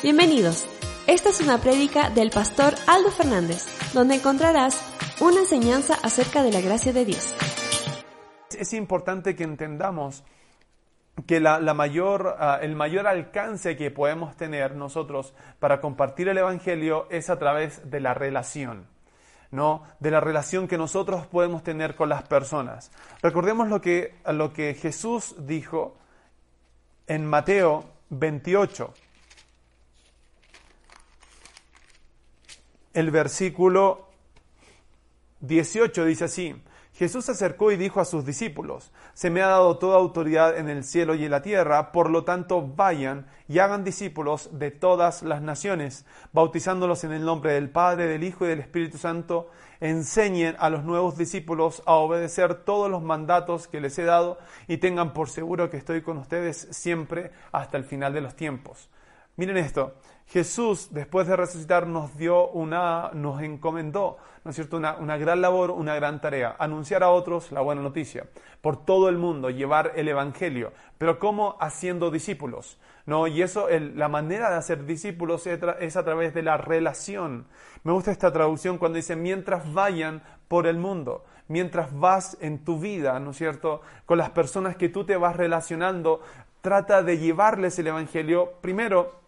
Bienvenidos. Esta es una prédica del pastor Aldo Fernández, donde encontrarás una enseñanza acerca de la gracia de Dios. Es importante que entendamos que la, mayor, uh, el mayor alcance que podemos tener nosotros para compartir el Evangelio es a través de la relación. ¿no? de la relación que nosotros podemos tener con las personas. Recordemos lo que, lo que Jesús dijo en Mateo 28. El versículo 18 dice así, Jesús se acercó y dijo a sus discípulos, Se me ha dado toda autoridad en el cielo y en la tierra, por lo tanto vayan y hagan discípulos de todas las naciones, bautizándolos en el nombre del Padre, del Hijo y del Espíritu Santo, enseñen a los nuevos discípulos a obedecer todos los mandatos que les he dado y tengan por seguro que estoy con ustedes siempre hasta el final de los tiempos. Miren esto, Jesús, después de resucitar, nos dio una, nos encomendó, ¿no es cierto?, una, gran labor, una gran tarea, anunciar a otros la buena noticia, por todo el mundo, llevar el Evangelio, pero ¿cómo? Haciendo discípulos, ¿no? Y eso, la manera de hacer discípulos es a través de la relación. Me gusta esta traducción cuando dice, mientras vayan por el mundo, mientras vas en tu vida, ¿no es cierto?, con las personas que tú te vas relacionando, trata de llevarles el Evangelio primero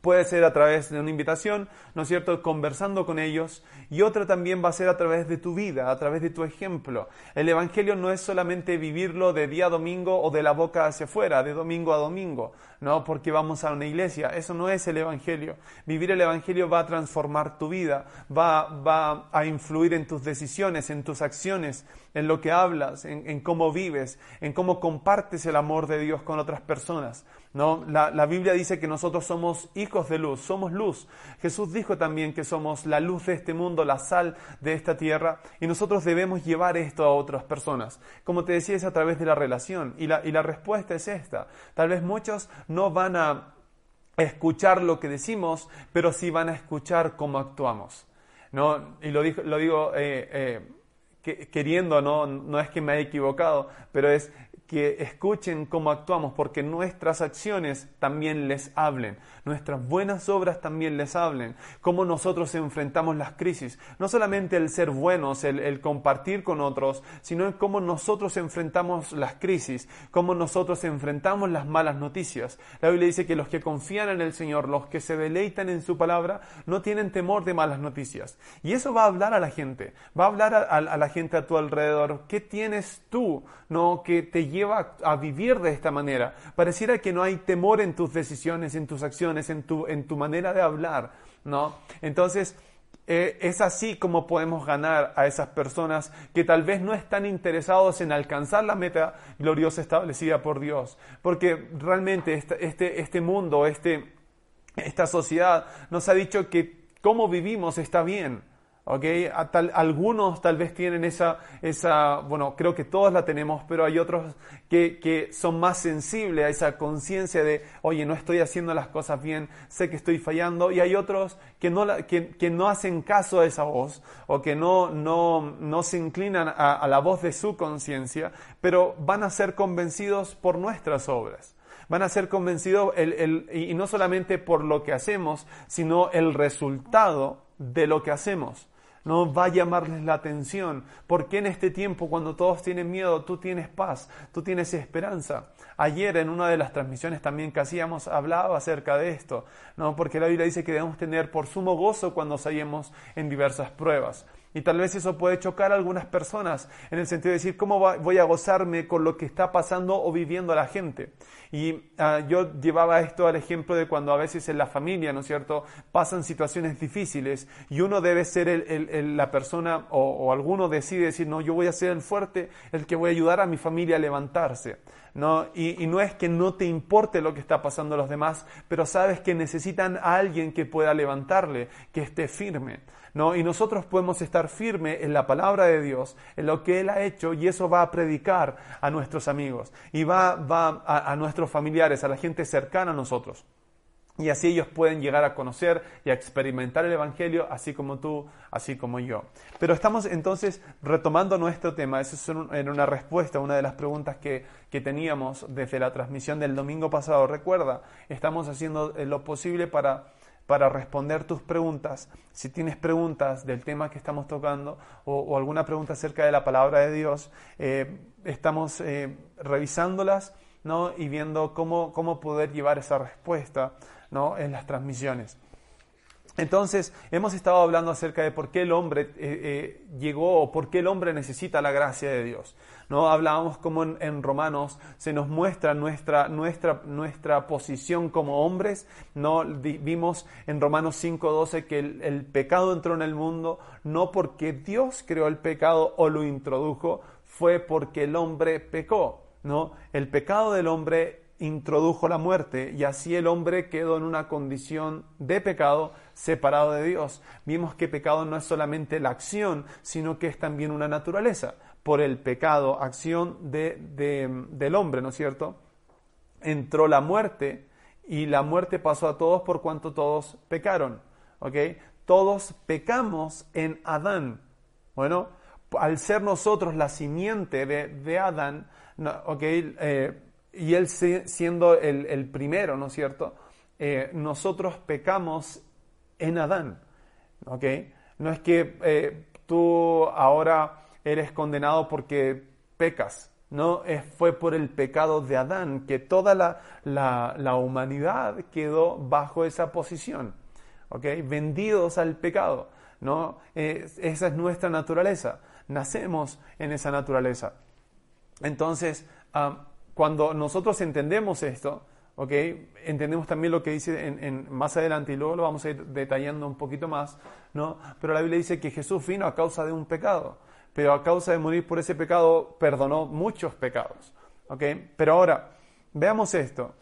Puede ser a través de una invitación, ¿no es cierto?, conversando con ellos, y otra también va a ser a través de tu vida, a través de tu ejemplo. El Evangelio no es solamente vivirlo de día a domingo o de la boca hacia afuera, de domingo a domingo, ¿no? Porque vamos a una iglesia. Eso no es el Evangelio. Vivir el Evangelio va a transformar tu vida, va, va a influir en tus decisiones, en tus acciones, en lo que hablas, en, en cómo vives, en cómo compartes el amor de Dios con otras personas. ¿No? La, Biblia dice que nosotros somos hijos de luz, somos luz. Jesús dijo también que somos la luz de este mundo, la sal de esta tierra, y nosotros debemos llevar esto a otras personas. Como te decía, es a través de la relación, y la, y la respuesta es esta. Tal vez muchos no van a escuchar lo que decimos, pero sí van a escuchar cómo actuamos. ¿no? Y lo, digo, lo digo eh, eh, que, queriendo, ¿no? no es que me haya equivocado, pero es que escuchen cómo actuamos, porque nuestras acciones también les hablen, nuestras buenas obras también les hablen, cómo nosotros enfrentamos las crisis, no solamente el ser buenos, el, compartir con otros, sino cómo nosotros enfrentamos las crisis, cómo nosotros enfrentamos las malas noticias. La Biblia dice que los que confían en el Señor, los que se deleitan en su palabra, no tienen temor de malas noticias. Y eso va a hablar a la gente, va a hablar a, a la gente a tu alrededor. ¿Qué tienes tú, no, que te lleva a vivir de esta manera. Pareciera que no hay temor en tus decisiones, en tus acciones, en tu, en tu manera de hablar, ¿no? Entonces, eh, es así como podemos ganar a esas personas que tal vez no están interesados en alcanzar la meta gloriosa establecida por Dios. Porque realmente este, este, este mundo, este, esta sociedad nos ha dicho que cómo vivimos está bien. ¿Okay? Tal, algunos tal vez tienen esa, esa, bueno, creo que todos la tenemos, pero hay otros que, que son más sensibles a esa conciencia de, oye, no estoy haciendo las cosas bien, sé que estoy fallando, y hay otros que no, que, que, no hacen caso a esa voz, o que no, no, no se inclinan a, a la voz de su conciencia, pero van a ser convencidos por nuestras obras van a ser convencidos el, el, y no solamente por lo que hacemos, sino el resultado de lo que hacemos no va a llamarles la atención. porque en este tiempo, cuando todos tienen miedo, tú tienes paz, tú tienes esperanza? Ayer en una de las transmisiones también que hacíamos hablaba acerca de esto, ¿no? porque la Biblia dice que debemos tener por sumo gozo cuando salimos en diversas pruebas. Y tal vez eso puede chocar a algunas personas en el sentido de decir, ¿cómo voy a gozarme con lo que está pasando o viviendo la gente? Y ah, yo llevaba esto al ejemplo de cuando a veces en la familia, ¿no es cierto?, pasan situaciones difíciles y uno debe ser el, la persona o, o, alguno decide decir, no, yo voy a ser el fuerte, el que voy a ayudar a mi familia a levantarse. ¿No? Y, y no es que no te importe lo que está pasando a los demás, pero sabes que necesitan a alguien que pueda levantarle, que esté firme. ¿no? Y nosotros podemos estar firmes en la palabra de Dios, en lo que Él ha hecho, y eso va a predicar a nuestros amigos, y va, va a, a nuestros familiares, a la gente cercana a nosotros. Y así ellos pueden llegar a conocer y a experimentar el Evangelio, así como tú, así como yo. Pero estamos entonces retomando nuestro tema. Eso era una respuesta a una de las preguntas que, que teníamos desde la transmisión del domingo pasado. Recuerda, estamos haciendo lo posible para para responder tus preguntas. Si tienes preguntas del tema que estamos tocando o, alguna pregunta acerca de la palabra de Dios, eh, estamos eh, revisándolas ¿no? y viendo cómo, cómo poder llevar esa respuesta ¿no? en las transmisiones. Entonces, hemos estado hablando acerca de por qué el hombre eh, eh, llegó o por qué el hombre necesita la gracia de Dios. ¿no? Hablábamos como en, Romanos se nos muestra nuestra, nuestra, nuestra posición como hombres. ¿no? Vimos en Romanos 5.12 que el, el pecado entró en el mundo no porque Dios creó el pecado o lo introdujo, fue porque el hombre pecó. ¿no? El pecado del hombre introdujo la muerte y así el hombre quedó en una condición de pecado separado de Dios. Vimos que pecado no es solamente la acción, sino que es también una naturaleza. Por el pecado, acción de, del hombre, ¿no es cierto? Entró la muerte y la muerte pasó a todos por cuanto todos pecaron. ¿Ok? Todos pecamos en Adán. Bueno, al ser nosotros la simiente de, Adán, ¿ok? Eh, y él siendo el, primero, ¿no es cierto? Eh, nosotros pecamos en Adán, ¿ok? No es que eh, tú ahora eres condenado porque pecas, no, fue por el pecado de Adán que toda la, la, humanidad quedó bajo esa posición, ¿ok? Vendidos al pecado, ¿no? esa es nuestra naturaleza, nacemos en esa naturaleza. Entonces, cuando nosotros entendemos esto, ¿okay? entendemos también lo que dice en, más adelante y luego lo vamos a ir detallando un poquito más, ¿no? pero la Biblia dice que Jesús vino a causa de un pecado, pero a causa de morir por ese pecado perdonó muchos pecados. ¿okay? Pero ahora, veamos esto.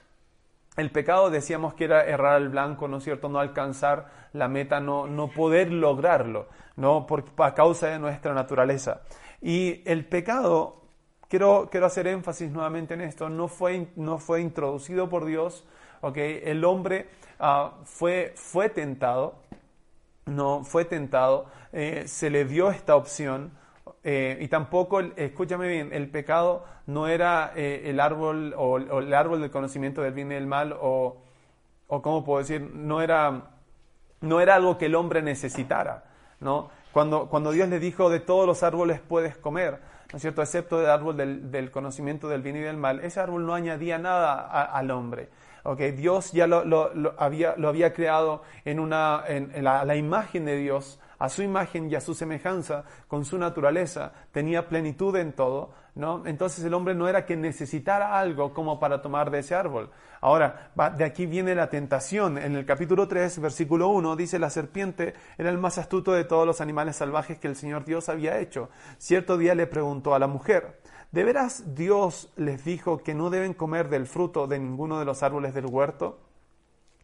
El pecado decíamos que era errar al blanco, ¿no es cierto? No alcanzar la meta, no, no poder lograrlo, ¿no? Por, a causa de nuestra naturaleza. Y el pecado Quiero, quiero hacer énfasis nuevamente en esto, no fue, no fue introducido por Dios, ¿okay? el hombre uh, fue, fue tentado, no fue tentado, eh, se le dio esta opción, eh, y tampoco, escúchame bien, el pecado no era eh, el árbol o, el árbol del conocimiento del bien y del mal, o, o cómo puedo decir, no era, no era algo que el hombre necesitara, ¿no? Cuando, cuando Dios le dijo, de todos los árboles puedes comer, ¿no es cierto?, excepto del árbol del, conocimiento del bien y del mal, ese árbol no añadía nada al hombre. Okay, Dios ya lo, había, lo había creado en, una, en, la, imagen de Dios, a su imagen y a su semejanza, con su naturaleza, tenía plenitud en todo, Entonces el hombre no era que necesitara algo como para tomar de ese árbol. Ahora, de aquí viene la tentación. En el capítulo 3, versículo 1, dice, la serpiente era el más astuto de todos los animales salvajes que el Señor Dios había hecho. Cierto día le preguntó a la mujer, ¿de veras Dios les dijo que no deben comer del fruto de ninguno de los árboles del huerto?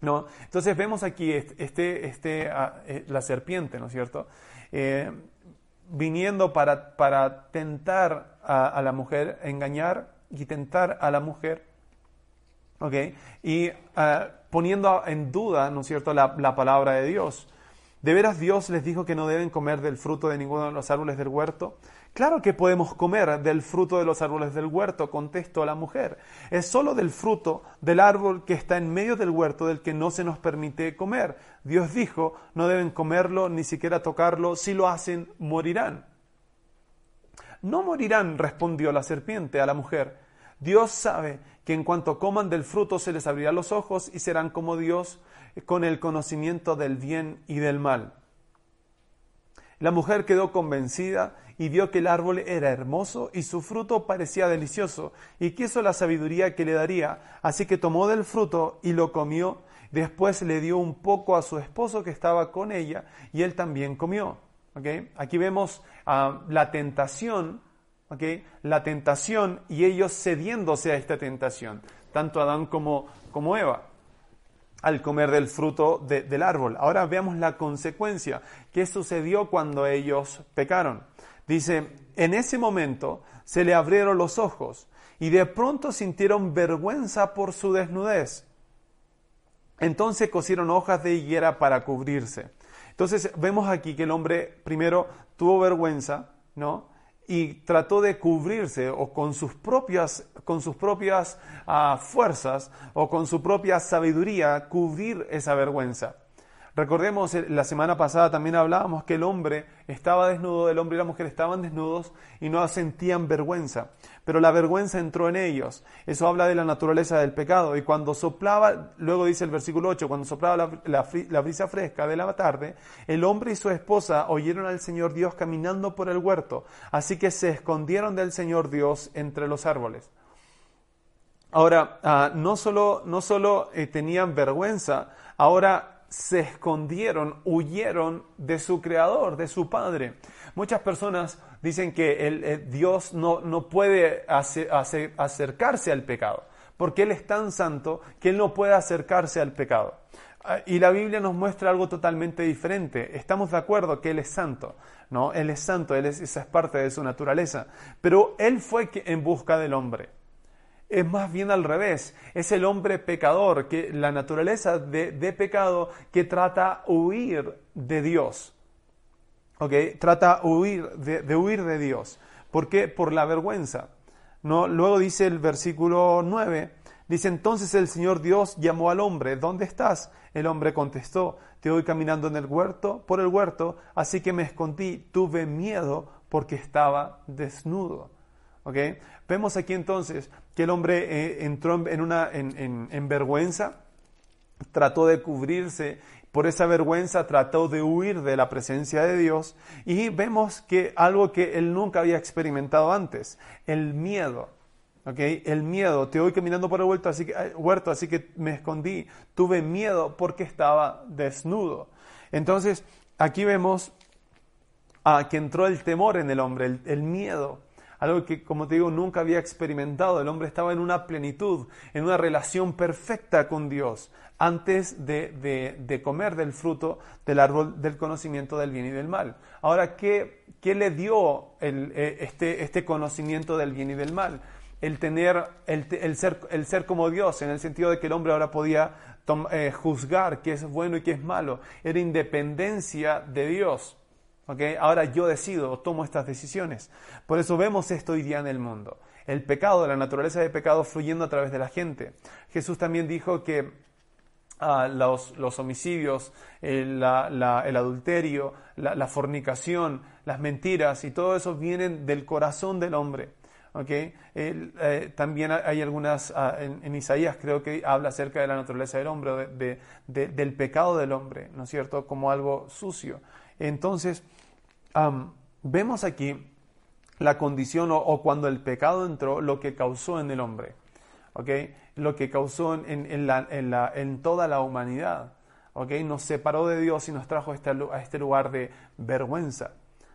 ¿No? Entonces vemos aquí este, este, ah, eh, la serpiente, ¿no es cierto? Eh, viniendo para, para tentar a, la mujer, engañar y tentar a la mujer, ¿ok? Y ah, poniendo en duda, ¿no es cierto?, la, la palabra de Dios. ¿De veras Dios les dijo que no deben comer del fruto de ninguno de los árboles del huerto? Claro que podemos comer del fruto de los árboles del huerto, contestó la mujer. Es solo del fruto del árbol que está en medio del huerto del que no se nos permite comer. Dios dijo, no deben comerlo ni siquiera tocarlo, si lo hacen, morirán. No morirán, respondió la serpiente a la mujer. Dios sabe que en cuanto coman del fruto se les abrirán los ojos y serán como Dios con el conocimiento del bien y del mal. La mujer quedó convencida y vio que el árbol era hermoso y su fruto parecía delicioso, y quiso la sabiduría que le daría, así que tomó del fruto y lo comió, después le dio un poco a su esposo que estaba con ella, y él también comió. Aquí vemos ah, la tentación, la tentación y ellos cediéndose a esta tentación, tanto Adán como, como Eva al comer del fruto del árbol. Ahora veamos la consecuencia. ¿Qué sucedió cuando ellos pecaron? Dice, en ese momento se le abrieron los ojos y de pronto sintieron vergüenza por su desnudez. Entonces cosieron hojas de higuera para cubrirse. Entonces vemos aquí que el hombre primero tuvo vergüenza, ¿no? y trató de cubrirse o con sus propias, con sus propias ah, fuerzas o con su propia sabiduría cubrir esa vergüenza. Recordemos, eh, la semana pasada también hablábamos que el hombre estaba desnudo, el hombre y la mujer estaban desnudos y no sentían vergüenza. Pero la vergüenza entró en ellos. Eso habla de la naturaleza del pecado. Y cuando soplaba, luego dice el versículo 8, cuando soplaba la, brisa fresca de la tarde, el hombre y su esposa oyeron al Señor Dios caminando por el huerto. Así que se escondieron del Señor Dios entre los árboles. Ahora, ah, no solo, no solo eh, tenían vergüenza, ahora se escondieron, huyeron de su creador, de su padre. Muchas personas dicen que el, Dios no, no puede acercarse al pecado, porque Él es tan santo que Él no puede acercarse al pecado. Ah, y la Biblia nos muestra algo totalmente diferente. Estamos de acuerdo que Él es santo, ¿no? Él es santo, él es, esa es parte de su naturaleza. Pero Él fue en busca del hombre es más bien al revés. Es el hombre pecador, que la naturaleza de, pecado que trata huir de Dios. ¿Ok? Trata huir de, huir de Dios. ¿Por qué? Por la vergüenza. ¿No? Luego dice el versículo 9, dice entonces el Señor Dios llamó al hombre, ¿dónde estás? El hombre contestó, te voy caminando en el huerto, por el huerto, así que me escondí, tuve miedo porque estaba desnudo. Vemos aquí entonces que el hombre eh, entró en, una, en, vergüenza, trató de cubrirse, por esa vergüenza trató de huir de la presencia de Dios y vemos que algo que él nunca había experimentado antes, el miedo. El miedo, te voy caminando por el huerto así, que, eh, huerto, así que me escondí, tuve miedo porque estaba desnudo. Entonces, aquí vemos a que entró el temor en el hombre, el miedo algo que, como te digo, nunca había experimentado. El hombre estaba en una plenitud, en una relación perfecta con Dios, antes de, comer del fruto del árbol del conocimiento del bien y del mal. Ahora, ¿qué, qué le dio eh, este, este conocimiento del bien y del mal? el tener, el, ser, el ser como Dios, en el sentido de que el hombre ahora podía eh, juzgar qué es bueno y qué es malo. Era independencia de Dios. Ahora yo decido, tomo estas decisiones. Por eso vemos esto hoy día en el mundo. El pecado, la naturaleza de pecado fluyendo a través de la gente. Jesús también dijo que ah, los, homicidios, el, adulterio, la, fornicación, las mentiras y todo eso vienen del corazón del hombre. Eh, también hay algunas, ah, en, Isaías creo que habla acerca de la naturaleza del hombre, del pecado del hombre, ¿no es cierto? Como algo sucio. Entonces, vemos aquí la condición o, cuando el pecado entró, lo que causó en el hombre, lo que causó en, en, toda la humanidad. Nos separó de Dios y nos trajo a este, a este lugar de vergüenza,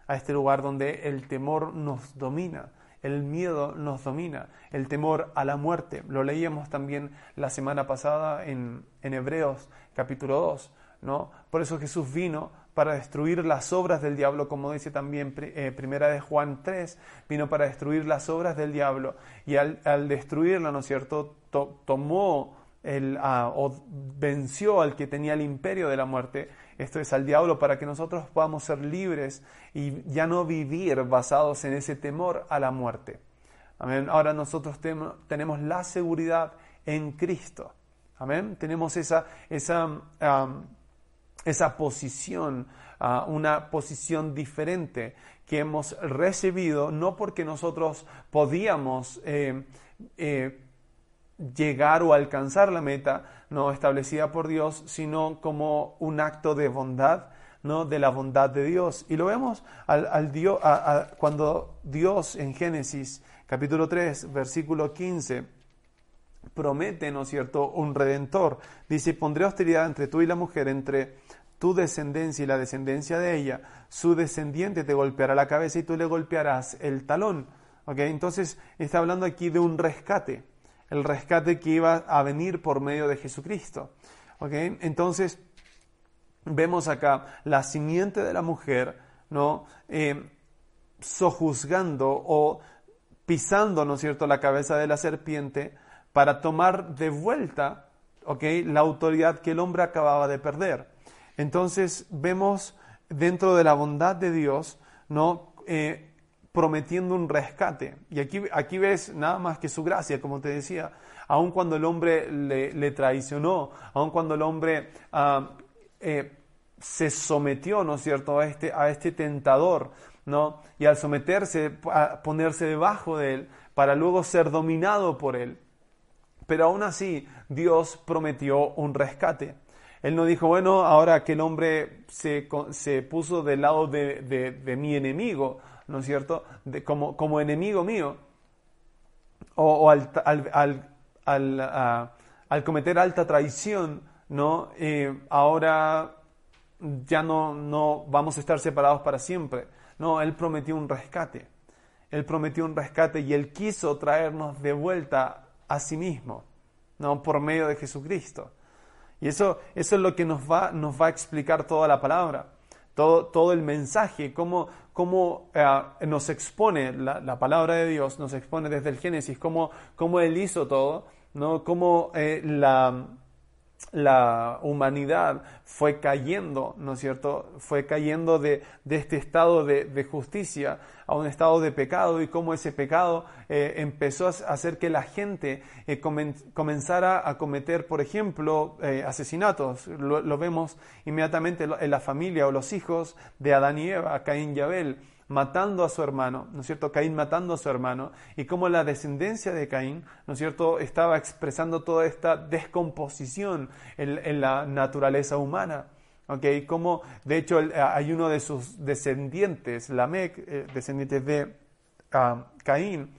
a este lugar donde el temor nos domina, el miedo nos domina, el temor a la muerte. Lo leíamos también la semana pasada en, en Hebreos capítulo 2. ¿no? Por eso Jesús vino para destruir las obras del diablo, como dice también eh, Primera de Juan 3, vino para destruir las obras del diablo y al, destruirla, ¿no es cierto?, tomó el, ah, o venció al que tenía el imperio de la muerte, esto es al diablo, para que nosotros podamos ser libres y ya no vivir basados en ese temor a la muerte. Amén. Ahora nosotros tenemos la seguridad en Cristo. Amén. Tenemos esa, esa esa posición, a una posición diferente que hemos recibido, no porque nosotros podíamos eh, eh, llegar o alcanzar la meta no establecida por Dios, sino como un acto de bondad, ¿no? de la bondad de Dios. Y lo vemos al, Dios, cuando Dios en Génesis capítulo 3, versículo 15, promete, ¿no es cierto?, un redentor. Dice, pondré hostilidad entre tú y la mujer, entre tu descendencia y la descendencia de ella. Su descendiente te golpeará la cabeza y tú le golpearás el talón. ¿Okay? Entonces está hablando aquí de un rescate, el rescate que iba a venir por medio de Jesucristo. ¿Okay? Entonces vemos acá la simiente de la mujer, ¿no? Eh, sojuzgando o pisando, ¿no es cierto?, la cabeza de la serpiente para tomar de vuelta, ¿ok?, la autoridad que el hombre acababa de perder. Entonces vemos dentro de la bondad de Dios, ¿no? Eh, prometiendo un rescate. Y aquí, aquí ves nada más que su gracia, como te decía, aun cuando el hombre le, traicionó, aun cuando el hombre ah, eh, se sometió, ¿no es cierto?, a este, a este tentador, ¿no? Y al someterse, a ponerse debajo de él, para luego ser dominado por él. Pero aún así, Dios prometió un rescate. Él no dijo, bueno, ahora que el hombre se, se puso del lado de, de, mi enemigo, ¿no es cierto? De, como, como enemigo mío, o, al, al, al, al, cometer alta traición, ¿no? Eh, ahora ya no, no vamos a estar separados para siempre. No, Él prometió un rescate. Él prometió un rescate y Él quiso traernos de vuelta a sí mismo, ¿no? Por medio de Jesucristo. Y eso, eso es lo que nos va, nos va a explicar toda la palabra, todo, todo el mensaje, cómo, cómo eh, nos expone la, palabra de Dios, nos expone desde el Génesis, cómo, cómo Él hizo todo, ¿no? cómo eh, la, la humanidad fue cayendo, ¿no es cierto? Fue cayendo de, este estado de, justicia a un estado de pecado y cómo ese pecado eh, empezó a hacer que la gente eh, comenzara a cometer, por ejemplo, eh, asesinatos. Lo, lo, vemos inmediatamente en la familia o los hijos de Adán y Eva, Caín y Abel matando a su hermano, ¿no es cierto? Caín matando a su hermano, y cómo la descendencia de Caín, ¿no es cierto?, estaba expresando toda esta descomposición en, la naturaleza humana. ¿ok? Como, de hecho, hay uno de sus descendientes, Lamec, eh, descendientes de ah, Caín,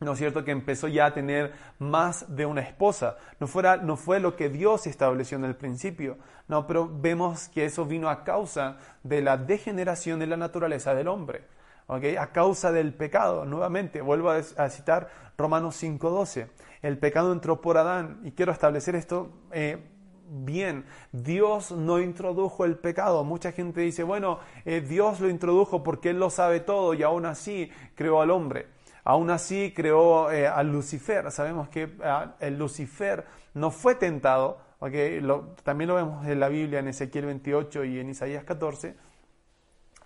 ¿no es cierto?, que empezó ya a tener más de una esposa. No, fuera, no fue lo que Dios estableció en el principio, no, pero vemos que eso vino a causa de la degeneración de la naturaleza del hombre, ¿ok? A causa del pecado, nuevamente, vuelvo a, citar Romanos 5.12, el pecado entró por Adán, y quiero establecer esto eh, bien, Dios no introdujo el pecado. Mucha gente dice, bueno, eh, Dios lo introdujo porque Él lo sabe todo y aún así creó al hombre. Aún así creó eh, a Lucifer. Sabemos que el Lucifer no fue tentado, okay? también lo vemos en la Biblia en Ezequiel 28 y en Isaías 14.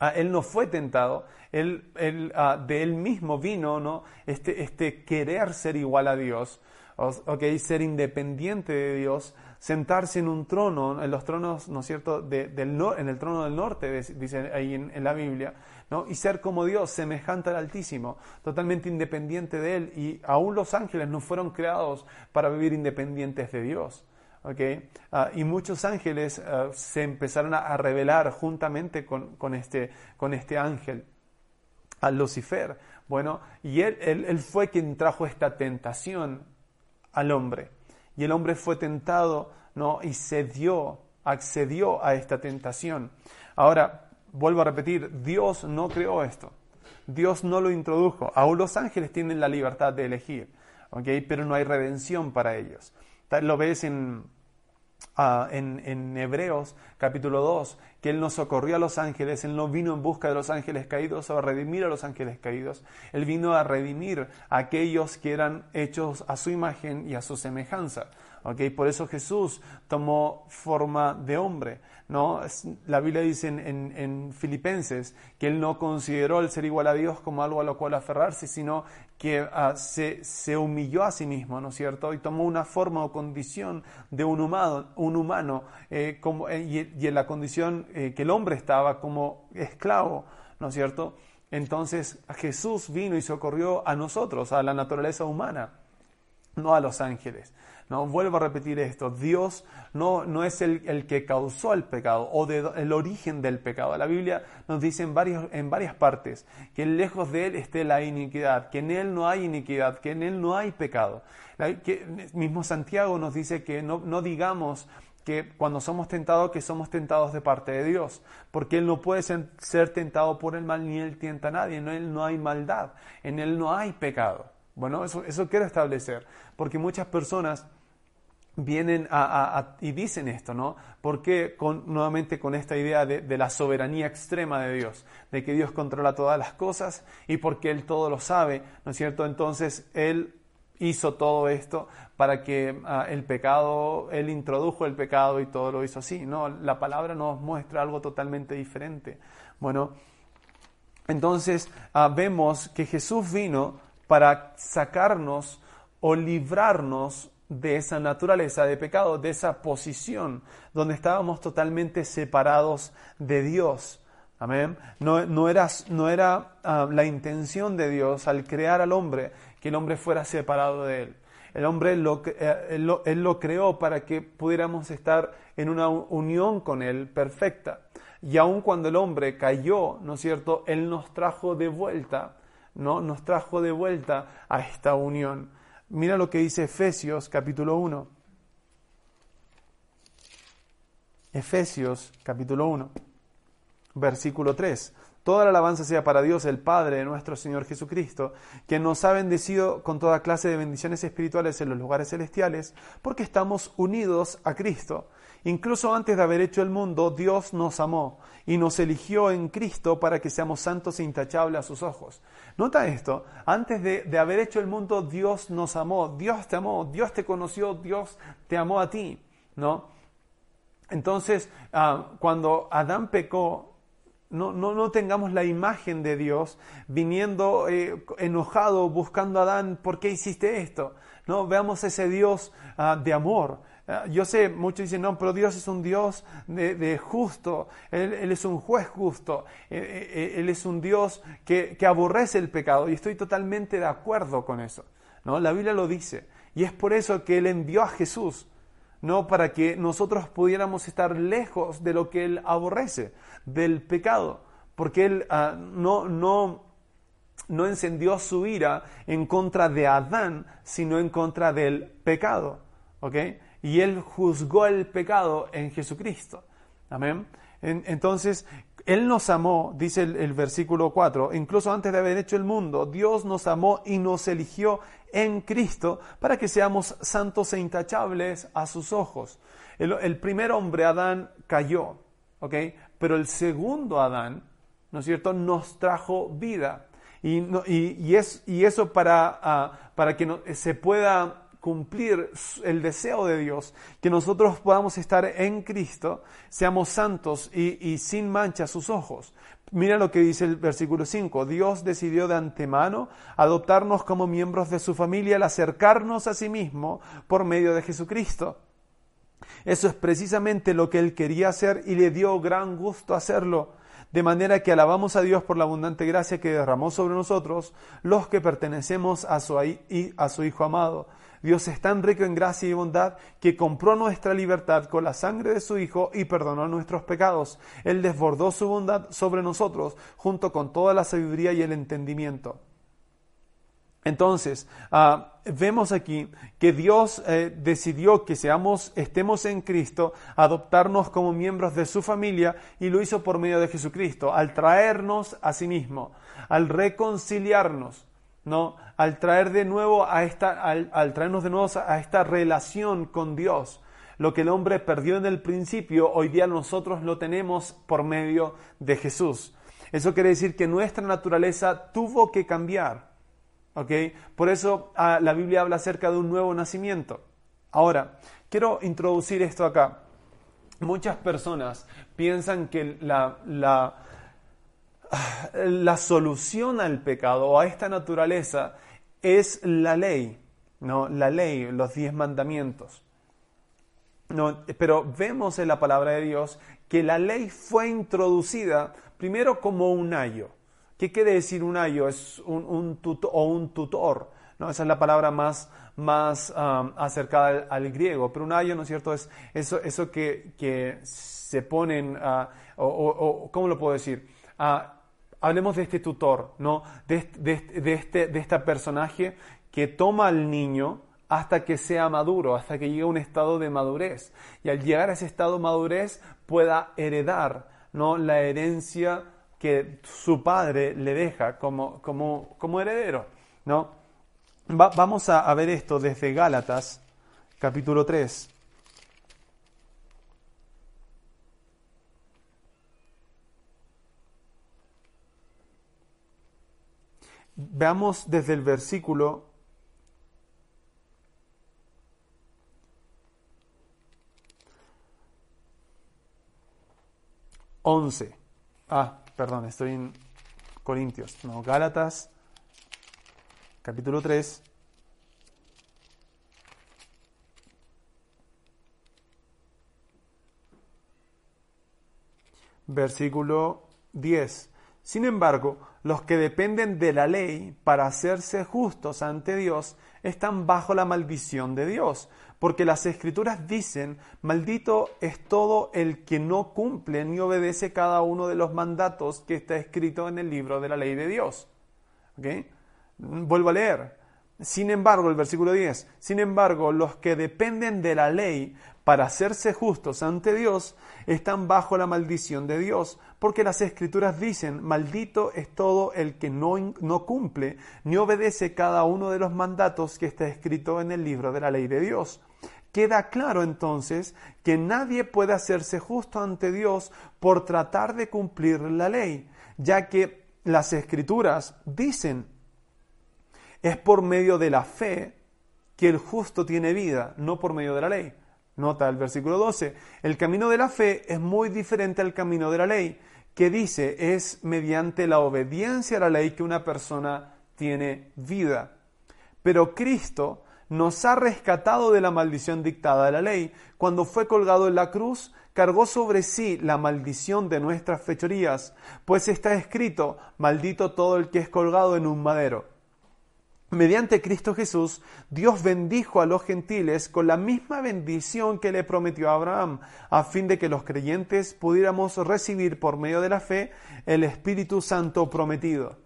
Ah, él no fue tentado, él, ah, de él mismo vino ¿no? este, este querer ser igual a Dios, okay? ser independiente de Dios, sentarse en un trono, en los tronos, ¿no es cierto?, del en el trono del norte, dice ahí en, la Biblia, Y ser como Dios, semejante al Altísimo, totalmente independiente de Él. Y aún los ángeles no fueron creados para vivir independientes de Dios. ¿okay? Ah, y muchos ángeles ah, se empezaron a, rebelar juntamente con, este, con este ángel, a Lucifer. Bueno, y él, él, él fue quien trajo esta tentación al hombre. Y el hombre fue tentado ¿no? y cedió, accedió a esta tentación. Ahora, vuelvo a repetir, Dios no creó esto. Dios no lo introdujo. Aún los ángeles tienen la libertad de elegir, ¿okay? pero no hay redención para ellos. Lo ves en, ah, en, en, Hebreos capítulo 2, que Él no socorrió a los ángeles, Él no vino en busca de los ángeles caídos o a redimir a los ángeles caídos, Él vino a redimir a aquellos que eran hechos a su imagen y a su semejanza. ¿Okay? Por eso Jesús tomó forma de hombre. ¿no? La Biblia dice en, Filipenses que Él no consideró el ser igual a Dios como algo a lo cual aferrarse, sino que ah, se, humilló a sí mismo, ¿no es cierto? Y tomó una forma o condición de un humano, un humano eh, como, eh, y, en la condición eh, que el hombre estaba como esclavo, ¿no es cierto? Entonces Jesús vino y socorrió a nosotros, a la naturaleza humana, no a los ángeles. No, vuelvo a repetir esto. Dios no, no es el, el, que causó el pecado o de, el origen del pecado. La Biblia nos dice en, varios, en varias partes que lejos de Él esté la iniquidad, que en Él no hay iniquidad, que en Él no hay pecado. que, mismo Santiago nos dice que no, no digamos que cuando somos tentados, que somos tentados de parte de Dios, porque Él no puede ser tentado por el mal, ni Él tienta a nadie, en Él no hay maldad, en Él no hay pecado. Bueno, eso, eso quiero establecer, porque muchas personas vienen a, y dicen esto, ¿no? Porque con, nuevamente con esta idea de, de, la soberanía extrema de Dios, de que Dios controla todas las cosas y porque Él todo lo sabe, ¿no es cierto? Entonces Él hizo todo esto para que ah, el pecado, Él introdujo el pecado y todo lo hizo así. No, la palabra nos muestra algo totalmente diferente. Bueno, entonces ah, vemos que Jesús vino para sacarnos o librarnos de esa naturaleza de pecado, de esa posición donde estábamos totalmente separados de Dios. Amén. No, no era, no era ah, la intención de Dios al crear al hombre que el hombre fuera separado de él. El hombre lo, eh, él, lo, lo creó para que pudiéramos estar en una unión con Él perfecta. Y aun cuando el hombre cayó, ¿no es cierto?, Él nos trajo de vuelta, ¿no? Nos trajo de vuelta a esta unión. Mira lo que dice Efesios capítulo 1. Efesios capítulo 1, versículo 3. Toda la alabanza sea para Dios, el Padre de nuestro Señor Jesucristo, quien nos ha bendecido con toda clase de bendiciones espirituales en los lugares celestiales, porque estamos unidos a Cristo. Incluso antes de haber hecho el mundo, Dios nos amó y nos eligió en Cristo para que seamos santos e intachables a sus ojos. Nota esto, antes de, haber hecho el mundo, Dios nos amó, Dios te amó, Dios te conoció, Dios te amó a ti, ¿no? Entonces, ah, cuando Adán pecó, no, no, no, tengamos la imagen de Dios viniendo eh, enojado, buscando a Adán, ¿por qué hiciste esto? No, veamos ese Dios uh, de amor. Uh, yo sé, muchos dicen, no, pero Dios es un Dios de, justo, él, es un juez justo, él, eh, eh, él es un Dios que, que, aborrece el pecado y estoy totalmente de acuerdo con eso. ¿no? La Biblia lo dice y es por eso que Él envió a Jesús no para que nosotros pudiéramos estar lejos de lo que Él aborrece, del pecado, porque Él uh, no, no, no encendió su ira en contra de Adán, sino en contra del pecado. ¿ok? Y Él juzgó el pecado en Jesucristo. Amén. entonces, Él nos amó, dice el, versículo 4, incluso antes de haber hecho el mundo, Dios nos amó y nos eligió en Cristo para que seamos santos e intachables a sus ojos. El, primer hombre, Adán, cayó, ¿ok? Pero el segundo Adán, ¿no es cierto?, nos trajo vida. Y, y, es, y eso para, uh, para que no, se pueda cumplir el deseo de Dios, que nosotros podamos estar en Cristo, seamos santos y, y sin mancha sus ojos. Mira lo que dice el versículo 5. Dios decidió de antemano adoptarnos como miembros de su familia al acercarnos a sí mismo por medio de Jesucristo. Eso es precisamente lo que Él quería hacer y le dio gran gusto hacerlo. De manera que alabamos a Dios por la abundante gracia que derramó sobre nosotros, los que pertenecemos a su, a su Hijo amado. Dios es tan rico en gracia y bondad que compró nuestra libertad con la sangre de su Hijo y perdonó nuestros pecados. Él desbordó su bondad sobre nosotros junto con toda la sabiduría y el entendimiento. Entonces, uh, vemos aquí que Dios eh, decidió que seamos, estemos en Cristo, adoptarnos como miembros de su familia y lo hizo por medio de Jesucristo, al traernos a sí mismo, al reconciliarnos. ¿No? Al traer de nuevo a esta, al, traernos de nuevo a esta relación con Dios. Lo que el hombre perdió en el principio, hoy día nosotros lo tenemos por medio de Jesús. Eso quiere decir que nuestra naturaleza tuvo que cambiar. ¿ok? Por eso ah, la Biblia habla acerca de un nuevo nacimiento. Ahora, quiero introducir esto acá. Muchas personas piensan que la, la la solución al pecado o a esta naturaleza es la ley, ¿no? La ley, los diez mandamientos. No, pero vemos en la palabra de Dios que la ley fue introducida primero como un ayo. ¿Qué quiere decir un ayo? Es un, tutor, o un tutor, ¿no? Esa es la palabra más, más acercada al, griego. Pero un ayo, ¿no es cierto? Es eso, eso que, que se ponen, uh, o, ¿cómo lo puedo decir? Uh, hablemos de este tutor, ¿no? De, este, de este personaje que toma al niño hasta que sea maduro, hasta que llegue a un estado de madurez. Y al llegar a ese estado de madurez pueda heredar ¿no? la herencia que su padre le deja como, como, como heredero. ¿no? vamos a, a ver esto desde Gálatas, capítulo 3. Veamos desde el versículo 11. Ah, perdón, estoy en Corintios. No, Gálatas, capítulo 3. Versículo 10. Sin embargo, los que dependen de la ley para hacerse justos ante Dios están bajo la maldición de Dios, porque las escrituras dicen, maldito es todo el que no cumple ni obedece cada uno de los mandatos que está escrito en el libro de la ley de Dios. Vuelvo a leer. Sin embargo, el versículo 10, sin embargo, los que dependen de la ley para hacerse justos ante Dios están bajo la maldición de Dios, porque las escrituras dicen, maldito es todo el que no, no cumple ni obedece cada uno de los mandatos que está escrito en el libro de la ley de Dios. Queda claro entonces que nadie puede hacerse justo ante Dios por tratar de cumplir la ley, ya que las escrituras dicen, es por medio de la fe que el justo tiene vida, no por medio de la ley. Nota el versículo 12, el camino de la fe es muy diferente al camino de la ley, que dice es mediante la obediencia a la ley que una persona tiene vida. Pero Cristo nos ha rescatado de la maldición dictada de la ley. Cuando fue colgado en la cruz, cargó sobre sí la maldición de nuestras fechorías, pues está escrito, maldito todo el que es colgado en un madero. Mediante Cristo Jesús, Dios bendijo a los gentiles con la misma bendición que le prometió a Abraham, a fin de que los creyentes pudiéramos recibir por medio de la fe el Espíritu Santo prometido.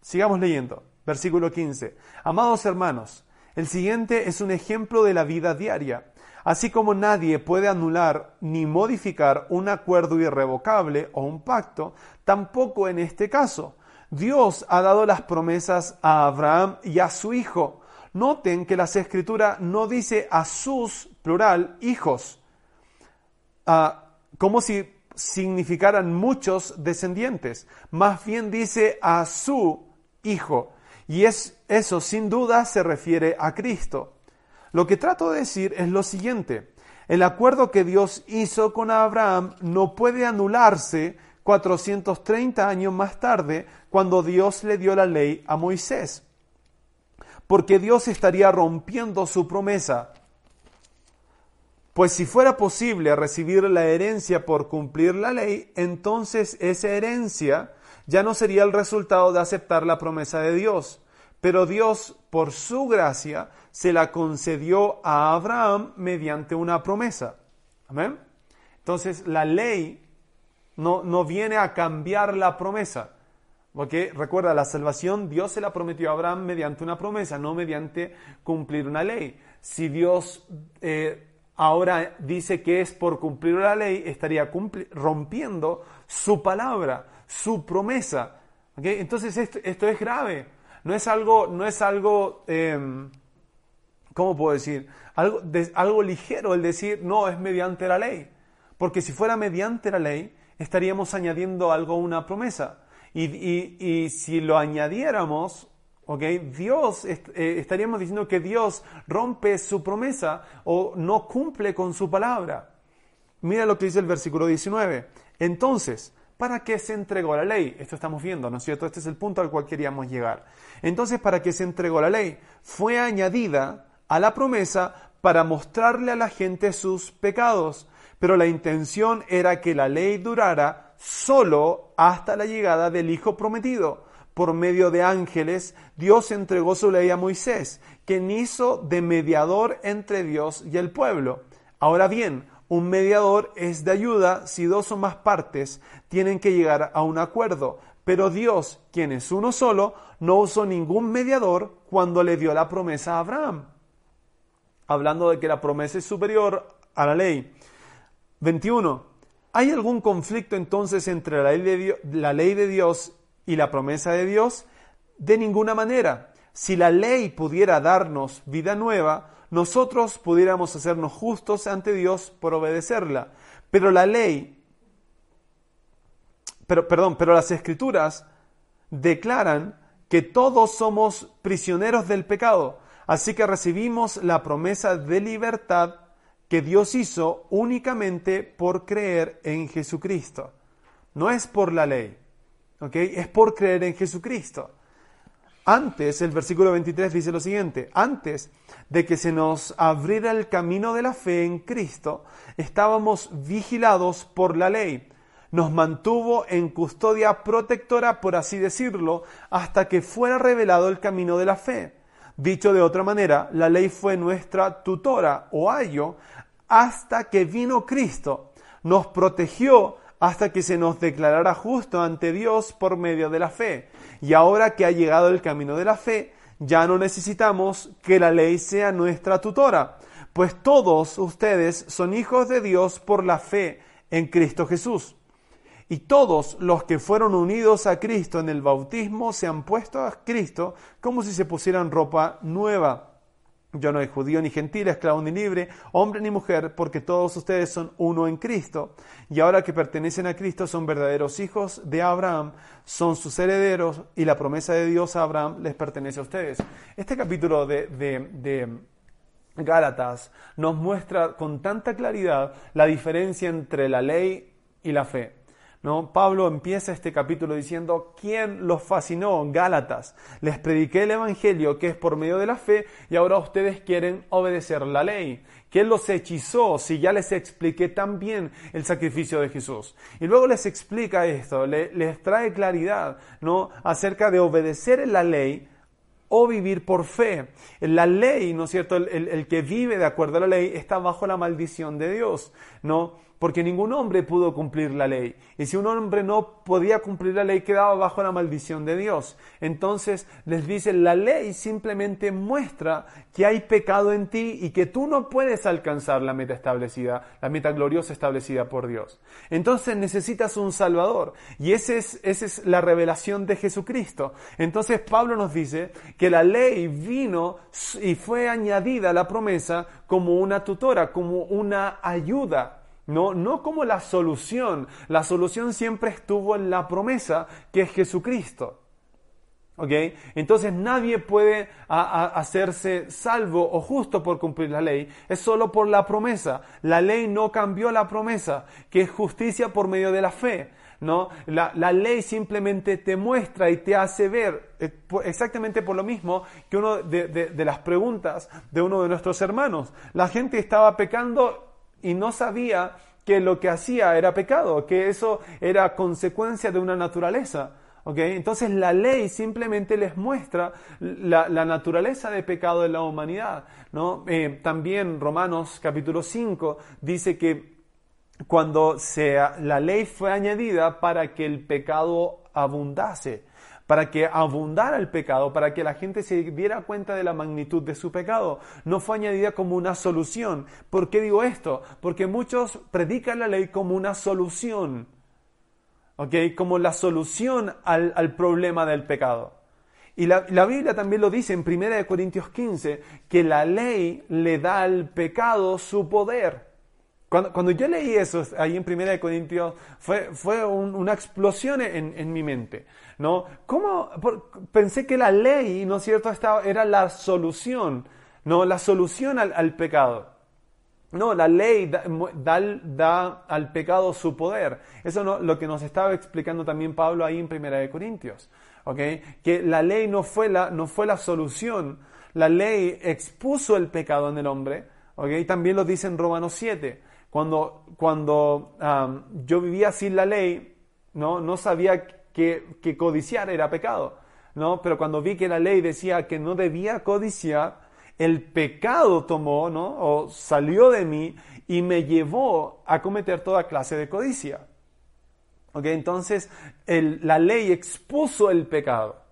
Sigamos leyendo. Versículo 15. Amados hermanos, el siguiente es un ejemplo de la vida diaria. Así como nadie puede anular ni modificar un acuerdo irrevocable o un pacto, tampoco en este caso. Dios ha dado las promesas a Abraham y a su hijo. Noten que la escritura no dice a sus, plural, hijos, ah, como si significaran muchos descendientes. Más bien dice a su hijo. Y es, eso sin duda se refiere a Cristo. Lo que trato de decir es lo siguiente. El acuerdo que Dios hizo con Abraham no puede anularse 430 años más tarde cuando Dios le dio la ley a Moisés. Porque Dios estaría rompiendo su promesa. Pues si fuera posible recibir la herencia por cumplir la ley, entonces esa herencia ya no sería el resultado de aceptar la promesa de Dios. Pero Dios, por su gracia, se la concedió a Abraham mediante una promesa. Amén. Entonces, la ley no, no viene a cambiar la promesa. Porque recuerda, la salvación Dios se la prometió a Abraham mediante una promesa, no mediante cumplir una ley. Si Dios eh, ahora dice que es por cumplir la ley, estaría rompiendo su palabra su promesa. Entonces esto, es grave. No es algo, no es algo em, ¿cómo puedo decir? Algo, algo ligero el decir, no, es mediante la ley. Porque si fuera mediante la ley, estaríamos añadiendo algo a una promesa. Y, si lo añadiéramos, Dios, eh, estaríamos diciendo que Dios rompe su promesa o no cumple con su palabra. Mira lo que dice el versículo 19. Entonces, ¿Para qué se entregó la ley? Esto estamos viendo, ¿no es cierto? Este es el punto al cual queríamos llegar. Entonces, ¿para qué se entregó la ley? Fue añadida a la promesa para mostrarle a la gente sus pecados, pero la intención era que la ley durara solo hasta la llegada del Hijo prometido, por medio de ángeles, Dios entregó su ley a Moisés, quien hizo de mediador entre Dios y el pueblo. Ahora bien, un mediador es de ayuda si dos o más partes tienen que llegar a un acuerdo, pero Dios, quien es uno solo, no usó ningún mediador cuando le dio la promesa a Abraham. Hablando de que la promesa es superior a la ley. 21. ¿Hay algún conflicto entonces entre la ley, de Dios, y la promesa de Dios? De ninguna manera. Si la ley pudiera darnos vida nueva, nosotros pudiéramos hacernos justos ante Dios por obedecerla. Pero la ley, pero, perdón, pero las escrituras declaran que todos somos prisioneros del pecado. Así que recibimos la promesa de libertad que Dios hizo únicamente por creer en Jesucristo. No es por la ley, ¿ok? Es por creer en Jesucristo. Antes, el versículo 23 dice lo siguiente, antes de que se nos abriera el camino de la fe en Cristo, estábamos vigilados por la ley. Nos mantuvo en custodia protectora, por así decirlo, hasta que fuera revelado el camino de la fe. Dicho de otra manera, la ley fue nuestra tutora o ayo hasta que vino Cristo. Nos protegió hasta que se nos declarara justo ante Dios por medio de la fe. Y ahora que ha llegado el camino de la fe, ya no necesitamos que la ley sea nuestra tutora, pues todos ustedes son hijos de Dios por la fe en Cristo Jesús. Y todos los que fueron unidos a Cristo en el bautismo se han puesto a Cristo como si se pusieran ropa nueva. Yo no hay judío ni gentil, esclavo ni libre, hombre ni mujer, porque todos ustedes son uno en Cristo. Y ahora que pertenecen a Cristo son verdaderos hijos de Abraham, son sus herederos y la promesa de Dios a Abraham les pertenece a ustedes. Este capítulo de, de, de Gálatas nos muestra con tanta claridad la diferencia entre la ley y la fe. Pablo empieza este capítulo diciendo, ¿quién los fascinó? Gálatas. Les prediqué el Evangelio que es por medio de la fe y ahora ustedes quieren obedecer la ley. ¿Quién los hechizó si ya les expliqué también el sacrificio de Jesús? Y luego les explica esto, les trae claridad ¿no? acerca de obedecer la ley o vivir por fe. La ley, ¿no es cierto? El, el, que vive de acuerdo a la ley está bajo la maldición de Dios, ¿no? Porque ningún hombre pudo cumplir la ley. Y si un hombre no podía cumplir la ley, quedaba bajo la maldición de Dios. Entonces les dice, la ley simplemente muestra que hay pecado en ti y que tú no puedes alcanzar la meta establecida, la meta gloriosa establecida por Dios. Entonces necesitas un Salvador. Y esa es, esa es la revelación de Jesucristo. Entonces Pablo nos dice que la ley vino y fue añadida a la promesa como una tutora, como una ayuda no, no como la solución. La solución siempre estuvo en la promesa que es Jesucristo. ¿Ok? Entonces nadie puede hacerse salvo o justo por cumplir la ley. Es solo por la promesa. La ley no cambió la promesa, que es justicia por medio de la fe. ¿no? La, la, ley simplemente te muestra y te hace ver, eh, exactamente por lo mismo que uno de, de, las preguntas de uno de nuestros hermanos. La gente estaba pecando y no sabía que lo que hacía era pecado, que eso era consecuencia de una naturaleza. ¿okay? Entonces la ley simplemente les muestra la, naturaleza de pecado de la humanidad. ¿no? Eh, también Romanos capítulo 5 dice que cuando sea, la ley fue añadida para que el pecado abundase para que abundara el pecado, para que la gente se diera cuenta de la magnitud de su pecado. No fue añadida como una solución. ¿Por qué digo esto? Porque muchos predican la ley como una solución, ¿ok? Como la solución al, problema del pecado. Y la, la, Biblia también lo dice en 1 Corintios 15, que la ley le da al pecado su poder. Cuando, cuando, yo leí eso ahí en Primera de Corintios, fue, fue una explosión en, en, mi mente, ¿no? ¿Cómo? pensé que la ley, ¿no es cierto?, Estaba, era la solución, ¿no? La solución al, al pecado. No, la ley da, da, da, al pecado su poder. Eso es lo que nos estaba explicando también Pablo ahí en Primera de Corintios, ¿ok? Que la ley no fue la, no fue la solución, la ley expuso el pecado en el hombre, ¿ok? También lo dice en Romanos 7. Cuando, cuando yo vivía sin la ley, no, no sabía que, que, codiciar era pecado. ¿no? Pero cuando vi que la ley decía que no debía codiciar, el pecado tomó, ¿no? O salió de mí y me llevó a cometer toda clase de codicia. ¿Ok? Entonces, la ley expuso el pecado.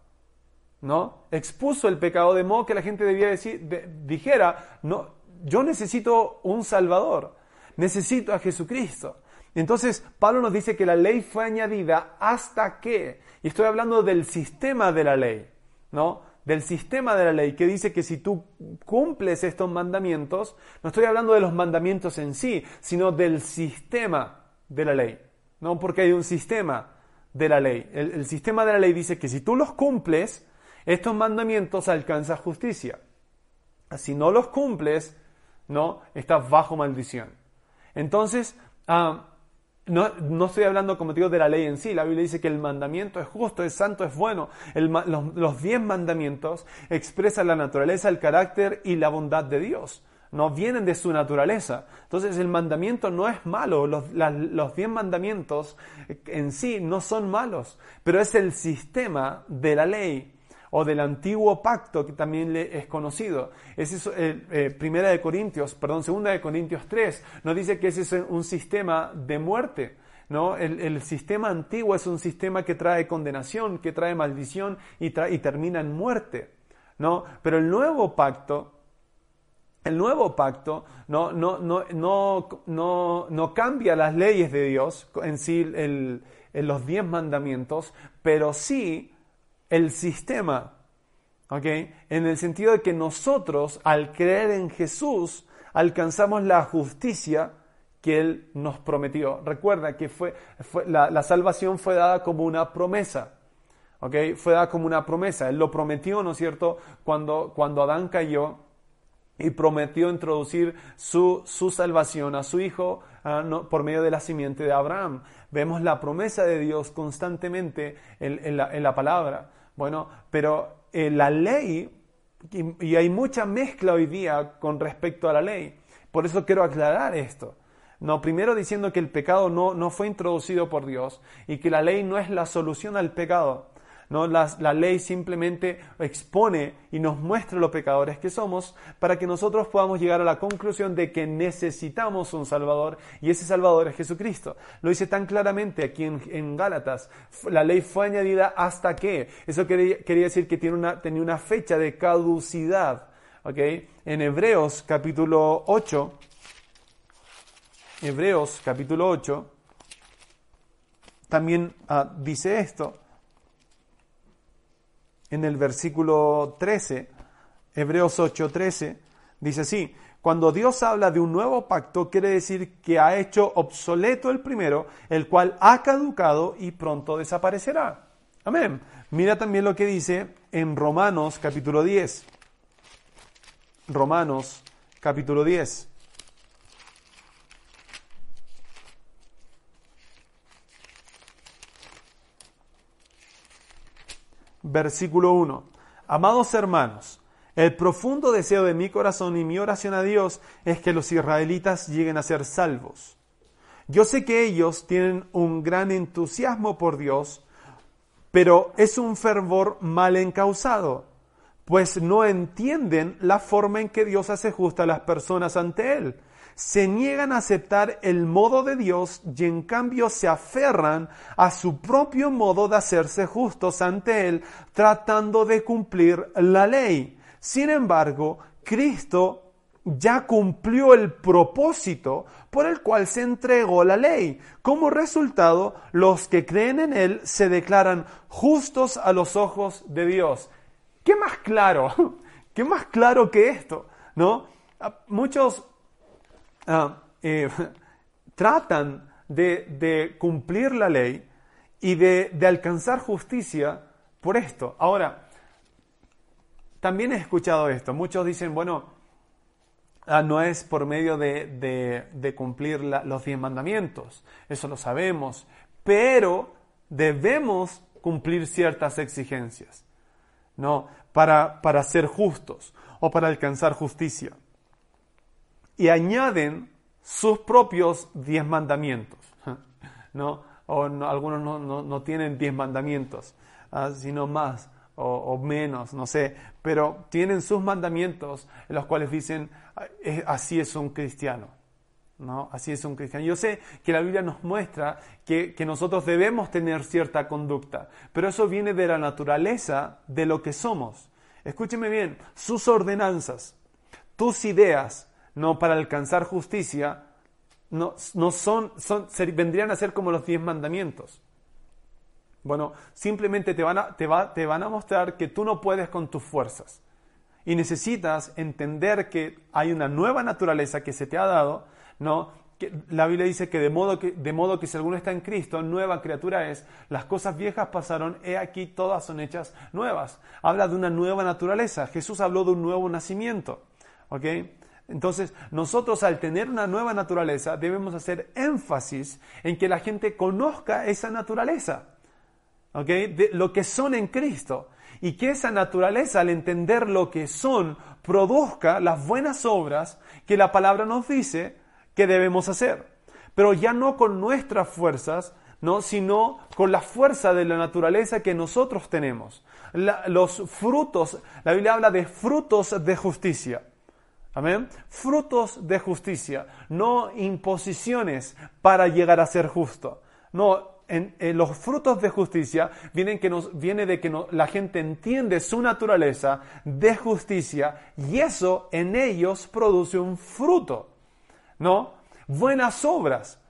¿No? Expuso el pecado de modo que la gente debía decir, dijera, no, yo necesito un Salvador, necesito a Jesucristo. Entonces, Pablo nos dice que la ley fue añadida hasta que, y estoy hablando del sistema de la ley, ¿no? Del sistema de la ley, que dice que si tú cumples estos mandamientos, no estoy hablando de los mandamientos en sí, sino del sistema de la ley, ¿no? Porque hay un sistema de la ley. El, sistema de la ley dice que si tú los cumples, estos mandamientos alcanzan justicia. Si no los cumples, no, estás bajo maldición. Entonces, ah, no, estoy hablando, como digo, de la ley en sí. La Biblia dice que el mandamiento es justo, es santo, es bueno. los, diez mandamientos expresan la naturaleza, el carácter y la bondad de Dios. No vienen de su naturaleza. Entonces el mandamiento no es malo. Los, los diez mandamientos en sí no son malos. Pero es el sistema de la ley o del antiguo pacto que también le es conocido. Es eh, eh, primera de Corintios, perdón, segunda de Corintios 3, nos dice que ese es un sistema de muerte. ¿no? El, sistema antiguo es un sistema que trae condenación, que trae maldición y, y termina en muerte. ¿no? Pero el nuevo pacto, el nuevo pacto no, no, no, no, no cambia las leyes de Dios en sí, el, en los diez mandamientos, pero sí el sistema. ¿Ok? En el sentido de que nosotros, al creer en Jesús, alcanzamos la justicia que Él nos prometió. Recuerda que fue, la, salvación fue dada como una promesa. ¿Ok? Fue dada como una promesa. Él lo prometió, ¿no es cierto?, cuando, cuando Adán cayó y prometió introducir su, su salvación a su hijo ah, por medio de la simiente de Abraham. Vemos la promesa de Dios constantemente en, la, en la palabra. Bueno, pero eh, la ley, y, hay mucha mezcla hoy día con respecto a la ley, por eso quiero aclarar esto. No, primero diciendo que el pecado no, no fue introducido por Dios y que la ley no es la solución al pecado. ¿No? La, la, ley simplemente expone y nos muestra los pecadores que somos para que nosotros podamos llegar a la conclusión de que necesitamos un Salvador y ese Salvador es Jesucristo. Lo dice tan claramente aquí en, Gálatas. La ley fue añadida hasta que. Eso quería, decir que tiene una, tenía una fecha de caducidad. ¿okay? En Hebreos capítulo 8, Hebreos capítulo 8, también ah, dice esto en el versículo 13, Hebreos 8, 13, dice así, cuando Dios habla de un nuevo pacto, quiere decir que ha hecho obsoleto el primero, el cual ha caducado y pronto desaparecerá. Amén. Mira también lo que dice en Romanos capítulo 10. Romanos capítulo 10. Versículo 1. Amados hermanos, el profundo deseo de mi corazón y mi oración a Dios es que los israelitas lleguen a ser salvos. Yo sé que ellos tienen un gran entusiasmo por Dios, pero es un fervor mal encausado, pues no entienden la forma en que Dios hace justa a las personas ante Él se niegan a aceptar el modo de Dios y en cambio se aferran a su propio modo de hacerse justos ante Él, tratando de cumplir la ley. Sin embargo, Cristo ya cumplió el propósito por el cual se entregó la ley. Como resultado, los que creen en Él se declaran justos a los ojos de Dios. ¿Qué más claro? ¿Qué más claro que esto? ¿No? Muchos Ah, eh, tratan de, cumplir la ley y de, alcanzar justicia por esto. Ahora, también he escuchado esto. Muchos dicen, bueno, ah, no es por medio de, cumplir los diez mandamientos, eso lo sabemos, pero debemos cumplir ciertas exigencias, ¿no? Para, para ser justos o para alcanzar justicia y añaden sus propios diez mandamientos. ¿no? O algunos no, tienen diez mandamientos, ah, sino más, o, menos, no sé, pero tienen sus mandamientos en los cuales dicen, así es un cristiano. ¿No? Así es un cristiano. Yo sé que la Biblia nos muestra que, que, nosotros debemos tener cierta conducta, pero eso viene de la naturaleza de lo que somos. Escúcheme bien, sus ordenanzas, tus ideas, no para alcanzar justicia, no, no son, son, vendrían a ser como los diez mandamientos. Bueno, simplemente te van, a, te, va, te van a mostrar que tú no puedes con tus fuerzas. Y necesitas entender que hay una nueva naturaleza que se te ha dado, ¿no? Que la Biblia dice que de, modo que de modo que si alguno está en Cristo, nueva criatura es, las cosas viejas pasaron, he aquí todas son hechas nuevas. Habla de una nueva naturaleza. Jesús habló de un nuevo nacimiento. ¿Ok? Entonces, nosotros al tener una nueva naturaleza debemos hacer énfasis en que la gente conozca esa naturaleza de lo que son en Cristo. Y que esa naturaleza, al entender lo que son, produzca las buenas obras que la palabra nos dice que debemos hacer. Pero ya no con nuestras fuerzas, ¿no? sino con la fuerza de la naturaleza que nosotros tenemos. los frutos, la Biblia habla de frutos de justicia. Amén. Frutos de justicia, no imposiciones para llegar a ser justo. No, en, los frutos de justicia vienen que nos, viene de que la gente entiende su naturaleza de justicia y eso en ellos produce un fruto, ¿no? Buenas obras.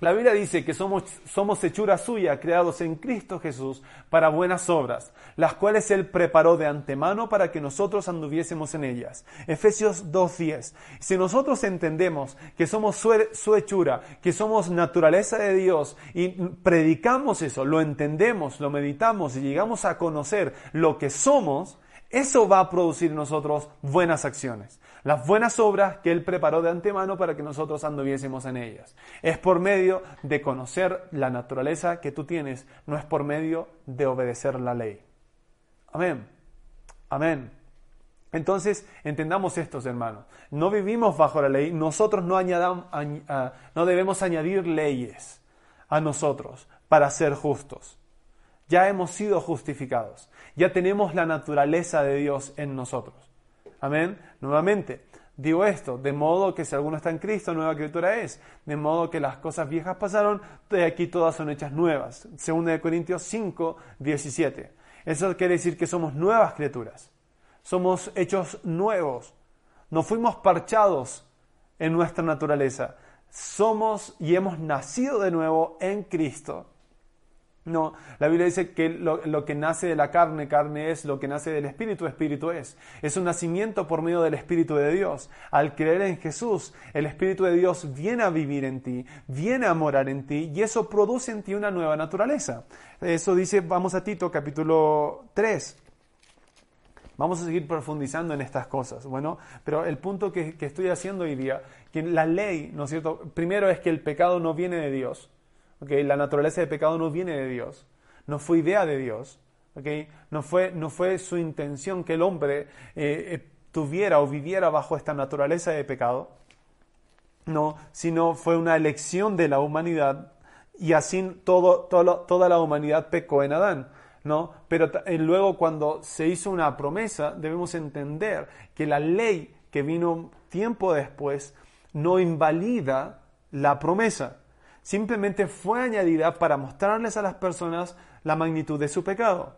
La Biblia dice que somos, somos hechura suya, creados en Cristo Jesús para buenas obras, las cuales Él preparó de antemano para que nosotros anduviésemos en ellas. Efesios 2.10. Si nosotros entendemos que somos su, su hechura, que somos naturaleza de Dios y predicamos eso, lo entendemos, lo meditamos y llegamos a conocer lo que somos, eso va a producir en nosotros buenas acciones las buenas obras que Él preparó de antemano para que nosotros anduviésemos en ellas. Es por medio de conocer la naturaleza que tú tienes, no es por medio de obedecer la ley. Amén. Amén. Entonces, entendamos esto, hermanos. No vivimos bajo la ley, nosotros no, ah, no debemos añadir leyes a nosotros para ser justos. Ya hemos sido justificados, ya tenemos la naturaleza de Dios en nosotros. Amén. Nuevamente, digo esto, de modo que si alguno está en Cristo, nueva criatura es. De modo que las cosas viejas pasaron, de aquí todas son hechas nuevas. Segunda de Corintios 5, 17. Eso quiere decir que somos nuevas criaturas. Somos hechos nuevos. No fuimos parchados en nuestra naturaleza. Somos y hemos nacido de nuevo en Cristo. No, la Biblia dice que lo, que nace de la carne, carne es, lo que nace del Espíritu, Espíritu es. Es un nacimiento por medio del Espíritu de Dios. Al creer en Jesús, el Espíritu de Dios viene a vivir en ti, viene a morar en ti y eso produce en ti una nueva naturaleza. Eso dice, vamos a Tito capítulo 3. Vamos a seguir profundizando en estas cosas. Bueno, pero el punto que, que estoy haciendo hoy día, que la ley, ¿no es cierto? Primero es que el pecado no viene de Dios. La naturaleza de pecado no viene de Dios, no fue idea de Dios, no, fue, no fue su intención que el hombre eh, eh, tuviera o viviera bajo esta naturaleza de pecado, no, sino fue una elección de la humanidad y así todo, toda la humanidad pecó en Adán. ¿no? Pero eh, luego cuando se hizo una promesa, debemos entender que la ley que vino tiempo después no invalida la promesa simplemente fue añadida para mostrarles a las personas la magnitud de su pecado.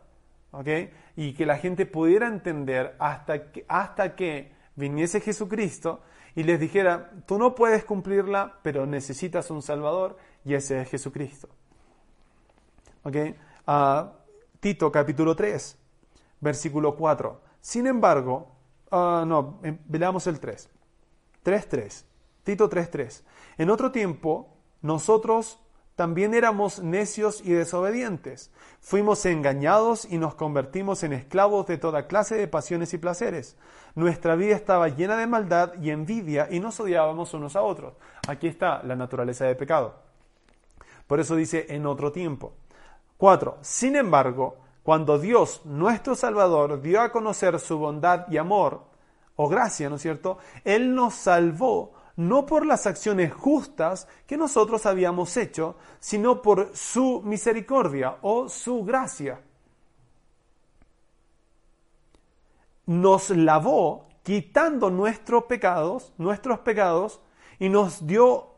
Y que la gente pudiera entender hasta que, hasta que viniese Jesucristo y les dijera, tú no puedes cumplirla, pero necesitas un Salvador y ese es Jesucristo. Ah, Tito capítulo 3, versículo 4. Sin embargo, uh, no, em, veamos el 3. 3.3. Tito 3.3. En otro tiempo, nosotros también éramos necios y desobedientes. Fuimos engañados y nos convertimos en esclavos de toda clase de pasiones y placeres. Nuestra vida estaba llena de maldad y envidia y nos odiábamos unos a otros. Aquí está la naturaleza de pecado. Por eso dice en otro tiempo. 4. Sin embargo, cuando Dios, nuestro Salvador, dio a conocer su bondad y amor, o gracia, ¿no es cierto? Él nos salvó no por las acciones justas que nosotros habíamos hecho, sino por su misericordia o su gracia. nos lavó quitando nuestros pecados, nuestros pecados, y nos dio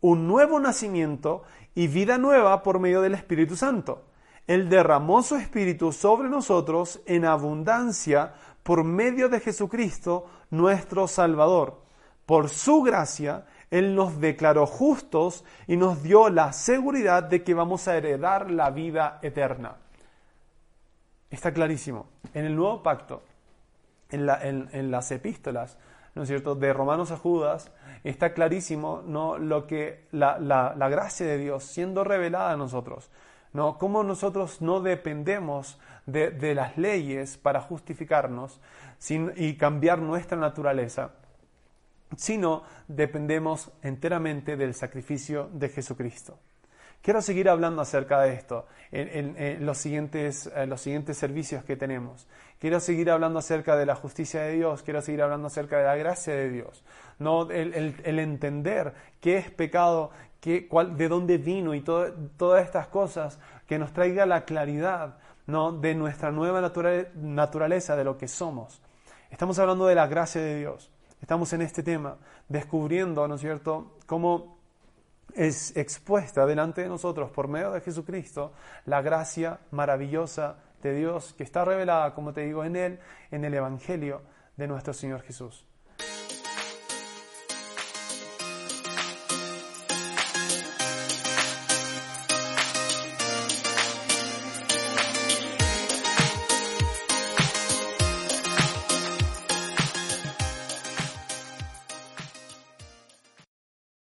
un nuevo nacimiento y vida nueva por medio del Espíritu Santo. Él derramó su Espíritu sobre nosotros en abundancia por medio de Jesucristo, nuestro Salvador. Por su gracia, Él nos declaró justos y nos dio la seguridad de que vamos a heredar la vida eterna. Está clarísimo. En el nuevo pacto, en, las epístolas, ¿no es cierto?, de Romanos a Judas, está clarísimo ¿no? lo que la, gracia de Dios siendo revelada a nosotros. ¿no? Cómo nosotros no dependemos de, las leyes para justificarnos y cambiar nuestra naturaleza, sino dependemos enteramente del sacrificio de Jesucristo. Quiero seguir hablando acerca de esto en, los, siguientes, los siguientes servicios que tenemos. Quiero seguir hablando acerca de la justicia de Dios, quiero seguir hablando acerca de la gracia de Dios. No, el, entender qué es pecado, qué, cuál, de dónde vino y todas estas cosas que nos traiga la claridad ¿no? de nuestra nueva naturaleza, de lo que somos. Estamos hablando de la gracia de Dios. Estamos en este tema, descubriendo, ¿no es cierto?, cómo es expuesta delante de nosotros por medio de Jesucristo la gracia maravillosa de Dios que está revelada, como te digo, en Él, en el Evangelio de nuestro Señor Jesús.